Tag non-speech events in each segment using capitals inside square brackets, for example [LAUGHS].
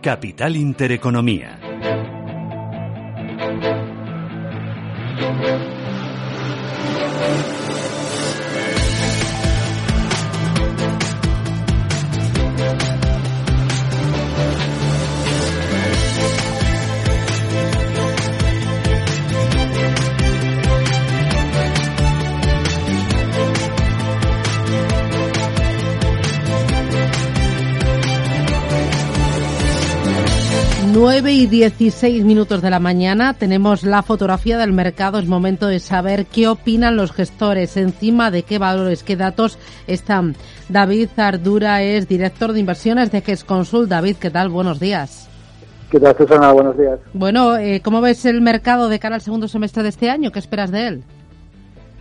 Capital Intereconomía. 9 y 16 minutos de la mañana tenemos la fotografía del mercado. Es momento de saber qué opinan los gestores, encima de qué valores, qué datos están. David Ardura es director de inversiones de GESConsul. David, ¿qué tal? Buenos días. ¿Qué tal, Susana? Buenos días. Bueno, eh, ¿cómo ves el mercado de cara al segundo semestre de este año? ¿Qué esperas de él?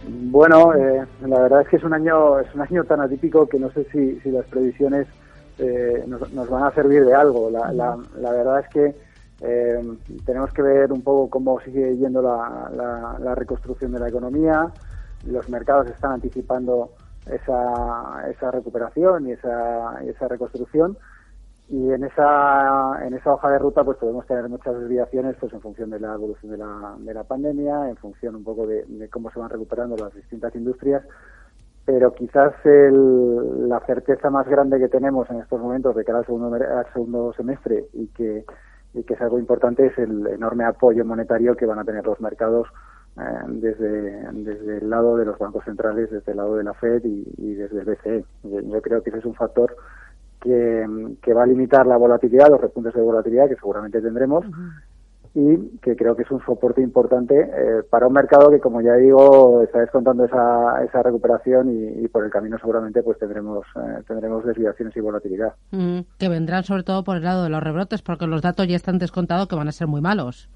Bueno, eh, la verdad es que es un año es un año tan atípico que no sé si, si las previsiones eh, nos, van a servir de algo. La, verdad es que eh, tenemos que ver un poco cómo sigue yendo la, reconstrucción de la economía. Los mercados están anticipando esa, recuperación y esa, esa reconstrucción. Y en esa, en esa hoja de ruta pues podemos tener muchas desviaciones pues en función de la evolución de la, de la pandemia, en función un poco de cómo se van recuperando las distintas industrias pero quizás la certeza más grande que tenemos en estos momentos de cara al segundo, al segundo semestre y que, es algo importante es el enorme apoyo monetario que van a tener los mercados eh, desde, desde el lado de los bancos centrales, desde el lado de la Fed y, desde el BCE. Yo creo que ese es un factor que, que, va a limitar la volatilidad, los repuntes de volatilidad que seguramente tendremos, y que creo que es un soporte importante eh, para un mercado que, como ya digo, está descontando esa, esa recuperación y, por el camino seguramente pues tendremos eh, tendremos desviaciones y volatilidad. que vendrán sobre todo por el lado de los rebrotes, porque los datos ya están descontados que van a ser muy malos.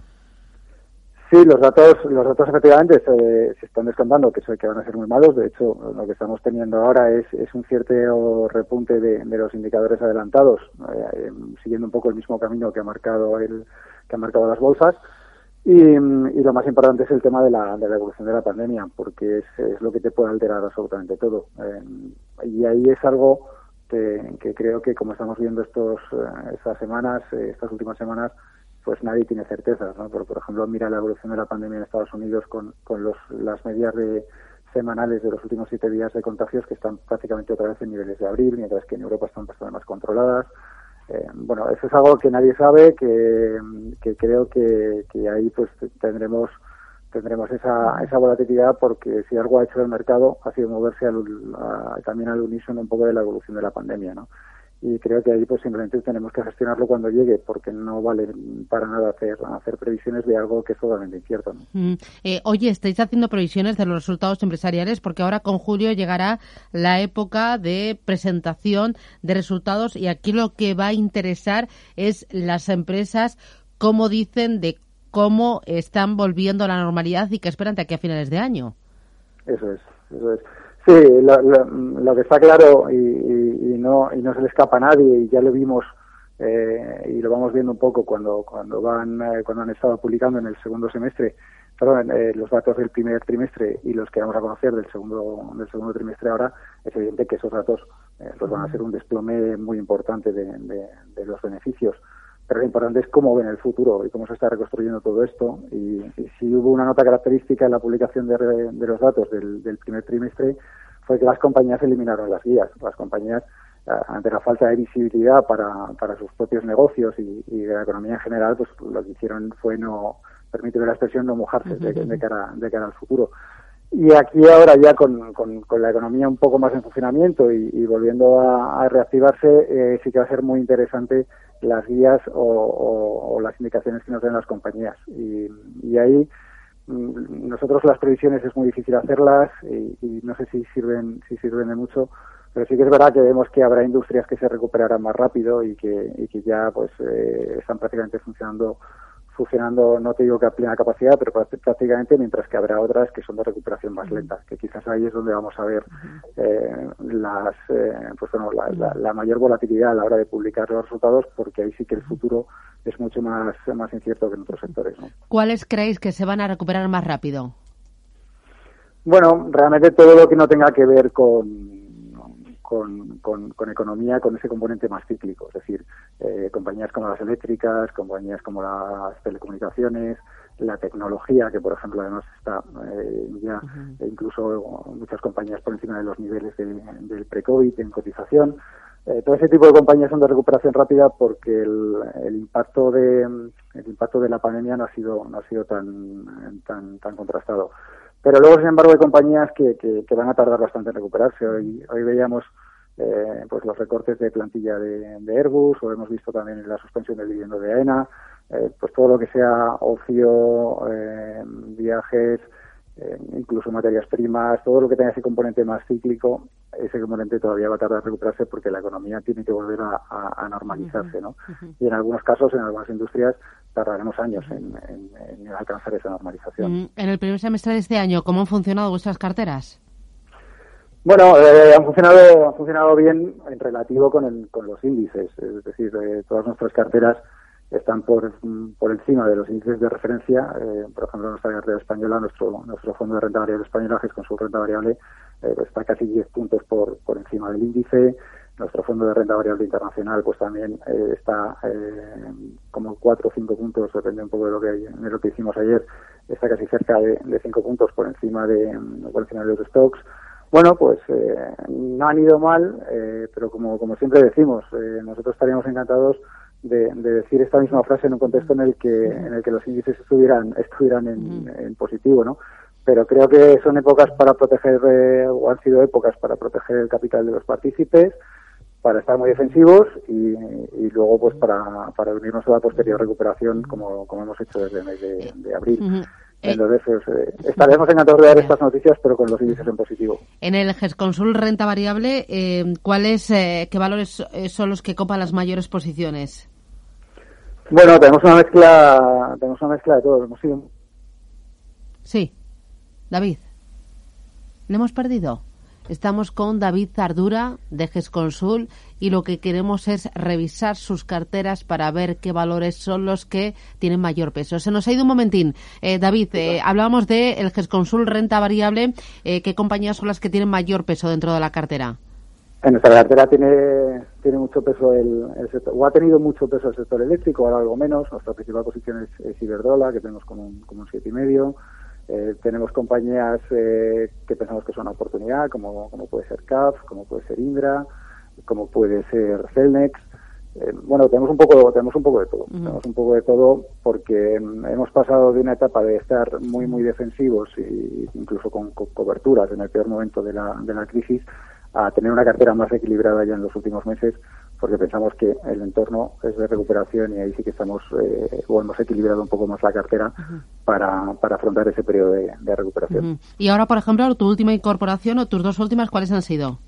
Sí, los datos, los datos efectivamente se, están descontando que, que van a ser muy malos. De hecho, lo que estamos teniendo ahora es, es un cierto repunte de, los indicadores adelantados, eh, siguiendo un poco el mismo camino que ha marcado el que han marcado las bolsas. Y, lo más importante es el tema de la, de la evolución de la pandemia, porque es, es, lo que te puede alterar absolutamente todo. Eh, y ahí es algo que, que, creo que, como estamos viendo estos, eh, estas semanas, estas últimas semanas, pues nadie tiene certezas. ¿no? Por, por, ejemplo, mira la evolución de la pandemia en Estados Unidos con, con los, las medidas de semanales de los últimos siete días de contagios que están prácticamente otra vez en niveles de abril, mientras que en Europa están bastante más controladas. Eh, bueno, eso es algo que nadie sabe, que, creo que, ahí pues tendremos tendremos esa, esa volatilidad porque si algo ha hecho el mercado ha sido moverse también al unísono un poco de la evolución de la pandemia, ¿no? Y creo que ahí pues simplemente tenemos que gestionarlo cuando llegue porque no vale para nada hacer hacer previsiones de algo que es totalmente incierto. Mm. Eh, oye, estáis haciendo previsiones de los resultados empresariales porque ahora con julio llegará la época de presentación de resultados y aquí lo que va a interesar es las empresas cómo dicen de cómo están volviendo a la normalidad y qué esperan de aquí a finales de año. Eso es, eso es. Sí, lo, que está claro y, y, no y no se le escapa a nadie y ya lo vimos eh, y lo vamos viendo un poco cuando cuando van eh, cuando han estado publicando en el segundo semestre perdón eh, los datos del primer trimestre y los que vamos a conocer del segundo del segundo trimestre ahora es evidente que esos datos pues van a ser un desplome muy importante de, de los beneficios pero lo importante es cómo ven el futuro y cómo se está reconstruyendo todo esto. Y, si hubo una nota característica en la publicación de, los datos del, primer trimestre, fue que las compañías eliminaron las guías. Las compañías, eh, ante la falta de visibilidad para, para sus propios negocios y, de la economía en general, pues lo que hicieron fue no, permitir la expresión, no mojarse de, cara, de cara al futuro. Y aquí ahora ya con, con, la economía un poco más en funcionamiento y, volviendo a, reactivarse, eh, sí que va a ser muy interesante las guías o, las indicaciones que nos den las compañías. Y, ahí mm, nosotros las previsiones es muy difícil hacerlas y, no sé si sirven, si sirven de mucho, pero sí que es verdad que vemos que habrá industrias que se recuperarán más rápido y que, y que ya pues eh, están prácticamente funcionando funcionando, no te digo que a plena capacidad, pero prácticamente, mientras que habrá otras que son de recuperación más lenta, que quizás ahí es donde vamos a ver eh, las, eh, pues bueno, la, mayor volatilidad a la hora de publicar los resultados, porque ahí sí que el futuro es mucho más, más incierto que en otros sectores. ¿Cuáles creéis que se van a recuperar más rápido? Bueno, realmente todo lo que no tenga que ver con con, con, economía con ese componente más cíclico, es decir, eh, compañías como las eléctricas, compañías como las telecomunicaciones, la tecnología, que por ejemplo además está eh, ya incluso muchas compañías por encima de los niveles del pre-COVID en cotización. Eh, todo ese tipo de compañías son de recuperación rápida porque el, el, impacto de el impacto de la pandemia no ha sido no ha sido tan tan tan contrastado. Pero luego, sin embargo, hay compañías que, que, van a tardar bastante en recuperarse. Hoy hoy veíamos eh, pues los recortes de plantilla de, de, Airbus o hemos visto también la suspensión del dividendo de AENA. Eh, pues todo lo que sea ocio, eh, viajes, eh, incluso materias primas, todo lo que tenga ese componente más cíclico, ese componente todavía va a tardar en recuperarse porque la economía tiene que volver a, normalizarse, ¿no? Y en algunos casos, en algunas industrias, tardaremos años en, alcanzar esa normalización. Mm, en el primer semestre de este año, ¿cómo han funcionado vuestras carteras? Bueno, eh, han funcionado han funcionado bien en relativo con, con los índices, es decir, todas nuestras carteras están por, por encima de los índices de referencia. Eh, por ejemplo, nuestra cartera española, nuestro, nuestro fondo de renta variable española, que es con su renta variable, eh, está casi 10 puntos por, por encima del índice. Nuestro fondo de renta variable internacional, pues también eh, está como 4 o 5 puntos, depende un poco de lo que, de lo que hicimos ayer, está casi cerca de, de 5 puntos por encima de, por encima de los stocks. Bueno, pues no han ido mal, pero como, como siempre decimos, nosotros estaríamos encantados de, decir esta misma frase en un contexto en el que en el que los índices estuvieran estuvieran en, positivo no pero creo que son épocas para proteger eh, o han sido épocas para proteger el capital de los partícipes para estar muy defensivos y, luego pues para, para unirnos a la posterior recuperación como, como hemos hecho desde el mes de, abril. Entonces, eh, estaremos encantados de dar estas noticias, pero con los índices en positivo. En el GESConsul renta variable, eh, ¿cuáles, eh, qué valores son los que copan las mayores posiciones? Bueno, tenemos una mezcla, tenemos una mezcla de todo. Hemos sido... Sí, David. ¿Le hemos perdido? Estamos con David Zardura de GESConsul y lo que queremos es revisar sus carteras para ver qué valores son los que tienen mayor peso. Se nos ha ido un momentín. Eh, David, eh, hablábamos de el GESConsul renta variable. Eh, ¿Qué compañías son las que tienen mayor peso dentro de la cartera? En nuestra cartera tiene, tiene mucho peso el, sector, o ha tenido mucho peso el sector eléctrico, ahora algo menos. Nuestra principal posición es, Iberdrola, que tenemos como un, como un siete y medio. Eh, tenemos compañías eh, que pensamos que son una oportunidad, como, como puede ser CAF, como puede ser Indra, como puede ser Celnex. Eh, bueno, tenemos un poco, tenemos un poco de todo. Tenemos un poco de todo porque mm, hemos pasado de una etapa de estar muy, muy defensivos e incluso con, con coberturas en el peor momento de la, de la crisis a tener una cartera más equilibrada ya en los últimos meses porque pensamos que el entorno es de recuperación y ahí sí que estamos eh, o hemos equilibrado un poco más la cartera para, para afrontar ese periodo de, recuperación. Y ahora, por ejemplo, tu última incorporación o tus dos últimas, ¿cuáles han sido?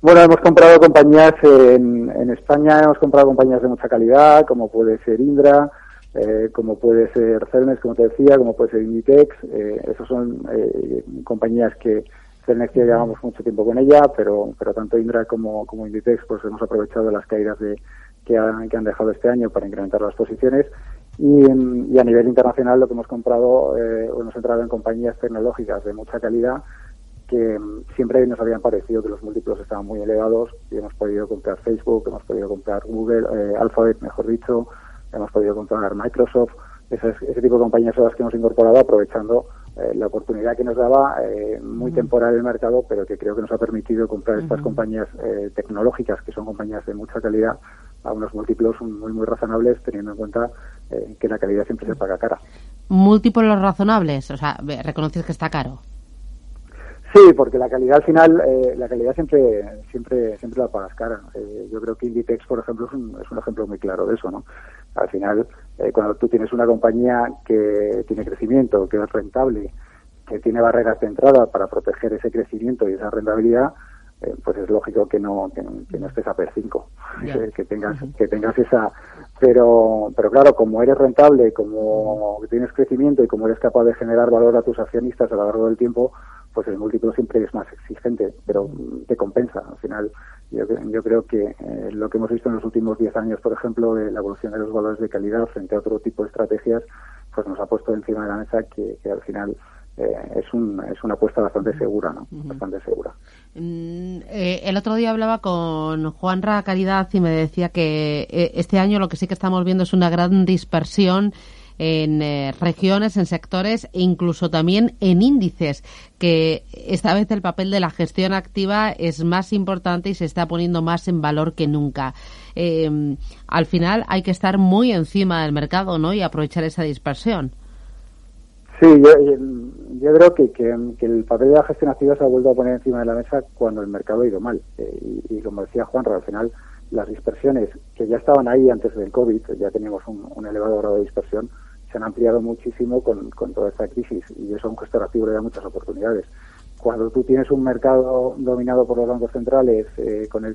Bueno, hemos comprado compañías en, en España, hemos comprado compañías de mucha calidad, como puede ser Indra, eh, como puede ser Celnes, como te decía, como puede ser Inditex. Eh, esas son eh, compañías que Celnex ya llevamos mucho tiempo con ella, pero, pero tanto Indra como, como Inditex pues hemos aprovechado las caídas de, que, han, que han dejado este año para incrementar las posiciones. Y, y a nivel internacional lo que hemos comprado, eh, hemos entrado en compañías tecnológicas de mucha calidad que siempre nos habían parecido que los múltiplos estaban muy elevados y hemos podido comprar Facebook, hemos podido comprar Google, eh, Alphabet, mejor dicho, hemos podido comprar Microsoft. Ese, ese tipo de compañías son las que hemos incorporado aprovechando eh, la oportunidad que nos daba, eh, muy temporal el mercado, pero que creo que nos ha permitido comprar estas compañías eh, tecnológicas, que son compañías de mucha calidad, a unos múltiplos muy, muy razonables, teniendo en cuenta que la calidad siempre se paga cara. ¿Múltiplos razonables? O sea, reconoces que está caro. Sí, porque la calidad al final, la calidad siempre siempre siempre la pagas cara. yo creo que Inditex, por ejemplo, es un, es un ejemplo muy claro de eso, ¿no? Al final, eh, cuando tú tienes una compañía que tiene crecimiento, que es rentable, que tiene barreras de entrada para proteger ese crecimiento y esa rentabilidad, eh, pues es lógico que no que, no estés a per 5 [LAUGHS] que tengas que tengas esa pero pero claro como eres rentable como tienes crecimiento y como eres capaz de generar valor a tus accionistas a lo largo del tiempo pues el múltiplo siempre es más exigente pero te compensa al final. Yo, yo creo que eh, lo que hemos visto en los últimos 10 años por ejemplo de la evolución de los valores de calidad frente a otro tipo de estrategias pues nos ha puesto encima de la mesa que, que al final es, un, es una apuesta bastante segura, ¿no? Bastante segura. Mm, el otro día hablaba con Juanra Caridad y me decía que este año lo que sí que estamos viendo es una gran dispersión en eh, regiones, en sectores e incluso también en índices, que esta vez el papel de la gestión activa es más importante y se está poniendo más en valor que nunca. Eh, al final hay que estar muy encima del mercado ¿no? y aprovechar esa dispersión. Sí, yo, creo que, el papel de la gestión activa se ha vuelto a poner encima de la mesa cuando el mercado ha ido mal. Eh, y, como decía Juan, al final las dispersiones que ya estaban ahí antes del COVID, ya teníamos un elevado grado de dispersión, se han ampliado muchísimo con, toda esta crisis y eso a un gestor activo le da muchas oportunidades. Cuando tú tienes un mercado dominado por los bancos centrales eh, con el,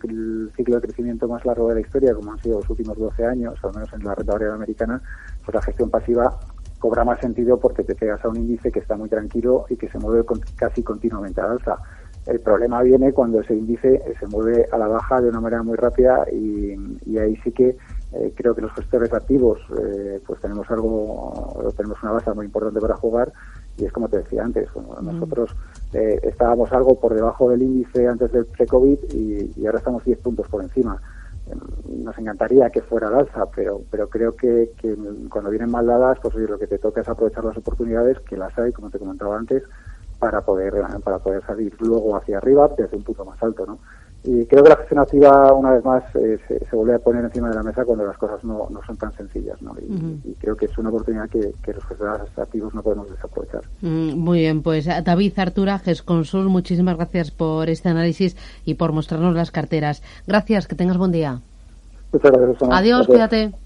ciclo de crecimiento más largo de la historia, como han sido los últimos 12 años, al menos en la renta variable americana, pues la gestión pasiva cobra más sentido porque te pegas a un índice que está muy tranquilo y que se mueve casi continuamente al alza. El problema viene cuando ese índice se mueve a la baja de una manera muy rápida y, y ahí sí que eh, creo que los gestores activos eh, pues tenemos algo, tenemos una base muy importante para jugar y es como te decía antes, nosotros eh, estábamos algo por debajo del índice antes del pre-COVID y, ahora estamos 10 puntos por encima. Nos encantaría que fuera al alza, pero, pero creo que, cuando vienen mal dadas, pues lo que te toca es aprovechar las oportunidades, que las hay, como te comentaba antes, para poder, para poder salir luego hacia arriba desde un punto más alto, ¿no? Y creo que la gestión activa, una vez más, eh, se, vuelve a poner encima de la mesa cuando las cosas no, no son tan sencillas. ¿no? Y, creo que es una oportunidad que, los gestores activos no podemos desaprovechar. Mm, muy bien, pues David Artura, GESConsul, muchísimas gracias por este análisis y por mostrarnos las carteras. Gracias, que tengas buen día. Muchas gracias. Adiós, cuídate.